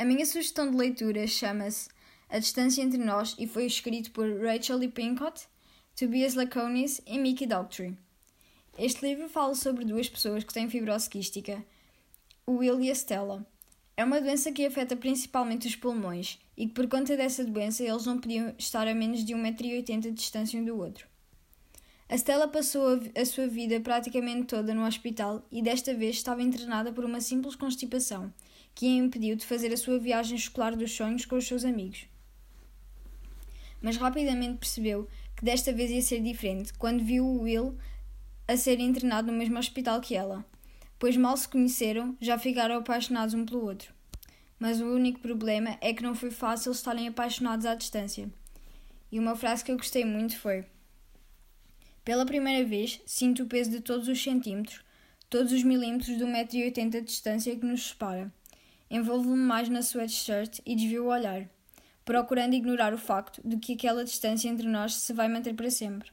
A minha sugestão de leitura chama-se A Distância Entre Nós e foi escrito por Rachel Lee Pincott, Tobias Laconis e Mickey Daltrey. Este livro fala sobre duas pessoas que têm fibrose quística, o Will e a Stella. É uma doença que afeta principalmente os pulmões e que, por conta dessa doença, eles não podiam estar a menos de 1,80m de distância um do outro. A Stella passou a sua vida praticamente toda no hospital e desta vez estava internada por uma simples constipação, que a impediu de fazer a sua viagem escolar dos sonhos com os seus amigos. Mas rapidamente percebeu que desta vez ia ser diferente quando viu o Will a ser internado no mesmo hospital que ela pois mal se conheceram, já ficaram apaixonados um pelo outro. Mas o único problema é que não foi fácil estarem apaixonados à distância. E uma frase que eu gostei muito foi: Pela primeira vez, sinto o peso de todos os centímetros, todos os milímetros do 1,80m de distância que nos separa. Envolvo-me mais na sweatshirt e desvio o olhar, procurando ignorar o facto de que aquela distância entre nós se vai manter para sempre.